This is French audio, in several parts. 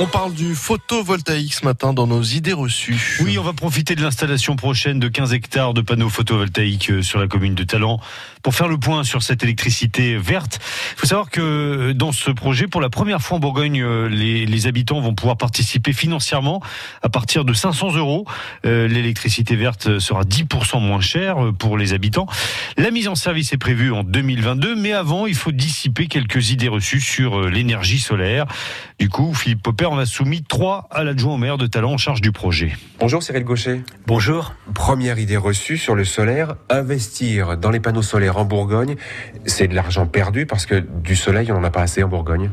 On parle du photovoltaïque ce matin dans nos idées reçues. Oui, on va profiter de l'installation prochaine de 15 hectares de panneaux photovoltaïques euh, sur la commune de Talent pour faire le point sur cette électricité verte. Il faut savoir que euh, dans ce projet, pour la première fois en Bourgogne, euh, les, habitants vont pouvoir participer financièrement à partir de 500 euros. L'électricité verte sera 10% moins chère pour les habitants. La mise en service est prévue en 2022, mais avant, il faut dissiper quelques idées reçues sur l'énergie solaire. Du coup, Philippe Popper en a soumis trois à l'adjoint au maire de Talent en charge du projet. Bonjour Cyril Gaucher. Bonjour. Première idée reçue sur le solaire, investir dans les panneaux solaires en Bourgogne, c'est de l'argent perdu parce que du soleil, on n'en a pas assez en Bourgogne.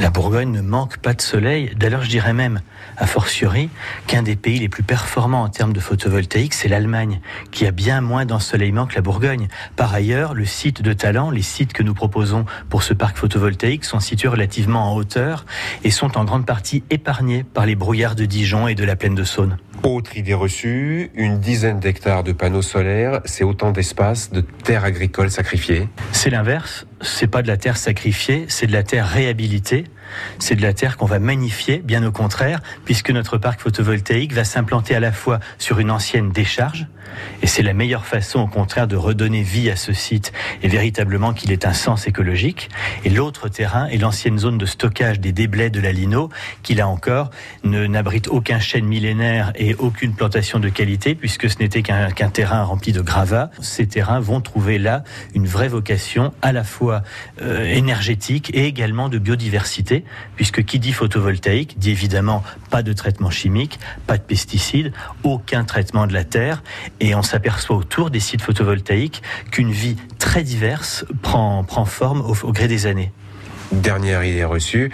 La Bourgogne ne manque pas de soleil. D'ailleurs, je dirais même, a fortiori, qu'un des pays les plus performants en termes de photovoltaïque, c'est l'Allemagne, qui a bien moins d'ensoleillement que la Bourgogne. Par ailleurs, le site de Talent, les sites que nous proposons pour ce parc photovoltaïque sont situés relativement en hauteur et sont en grande partie épargnés par les brouillards de Dijon et de la plaine de Saône. Autre idée reçue, une dizaine d'hectares de panneaux solaires, c'est autant d'espace de terres agricoles sacrifiées. C'est l'inverse, c'est pas de la terre sacrifiée, c'est de la terre réhabilitée. C'est de la terre qu'on va magnifier, bien au contraire, puisque notre parc photovoltaïque va s'implanter à la fois sur une ancienne décharge, et c'est la meilleure façon, au contraire, de redonner vie à ce site et véritablement qu'il ait un sens écologique. Et l'autre terrain est l'ancienne zone de stockage des déblais de la Lino, qui là encore n'abrite aucun chêne millénaire et aucune plantation de qualité, puisque ce n'était qu'un terrain rempli de gravats. Ces terrains vont trouver là une vraie vocation à la fois euh, énergétique et également de biodiversité, puisque qui dit photovoltaïque dit évidemment pas de traitement chimique, pas de pesticides, aucun traitement de la terre et on s'aperçoit autour des sites photovoltaïques qu'une vie très diverse prend, forme au gré des années. Dernière idée reçue,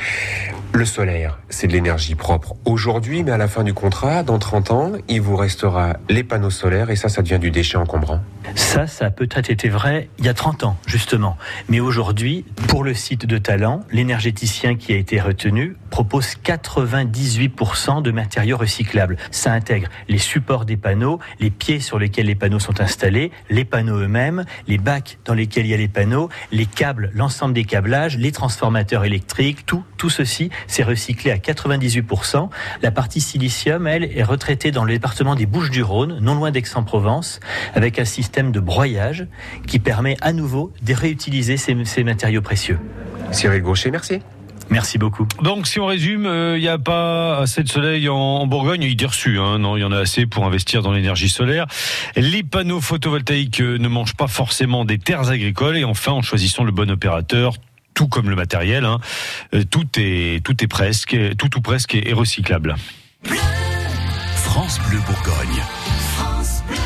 le solaire, c'est de l'énergie propre aujourd'hui, mais à la fin du contrat, dans 30 ans, il vous restera les panneaux solaires et ça, ça devient du déchet encombrant. Ça, ça a peut-être été vrai il y a 30 ans, justement. Mais aujourd'hui, pour le site de Talent, l'énergéticien qui a été retenu propose 98% de matériaux recyclables. Ça intègre les supports des panneaux, les pieds sur lesquels les panneaux sont installés, les panneaux eux-mêmes, les bacs dans lesquels il y a les panneaux, les câbles, l'ensemble des câblages, les transformateurs électriques, tout, tout ceci, c'est recyclé à 98%. La partie silicium, elle, est retraitée dans le département des Bouches-du-Rhône, non loin d'Aix-en-Provence, avec un système de broyage qui permet à nouveau de réutiliser ces, matériaux précieux. Cyril Gaucher, merci. Merci beaucoup. Donc, si on résume, il euh, n'y a pas assez de soleil en, Bourgogne. Il est reçu, hein. non, il y en a assez pour investir dans l'énergie solaire. Les panneaux photovoltaïques euh, ne mangent pas forcément des terres agricoles. Et enfin, en choisissant le bon opérateur, tout comme le matériel, hein, euh, tout est tout est presque, tout ou presque est recyclable. France Bleu Bourgogne. France Bleu.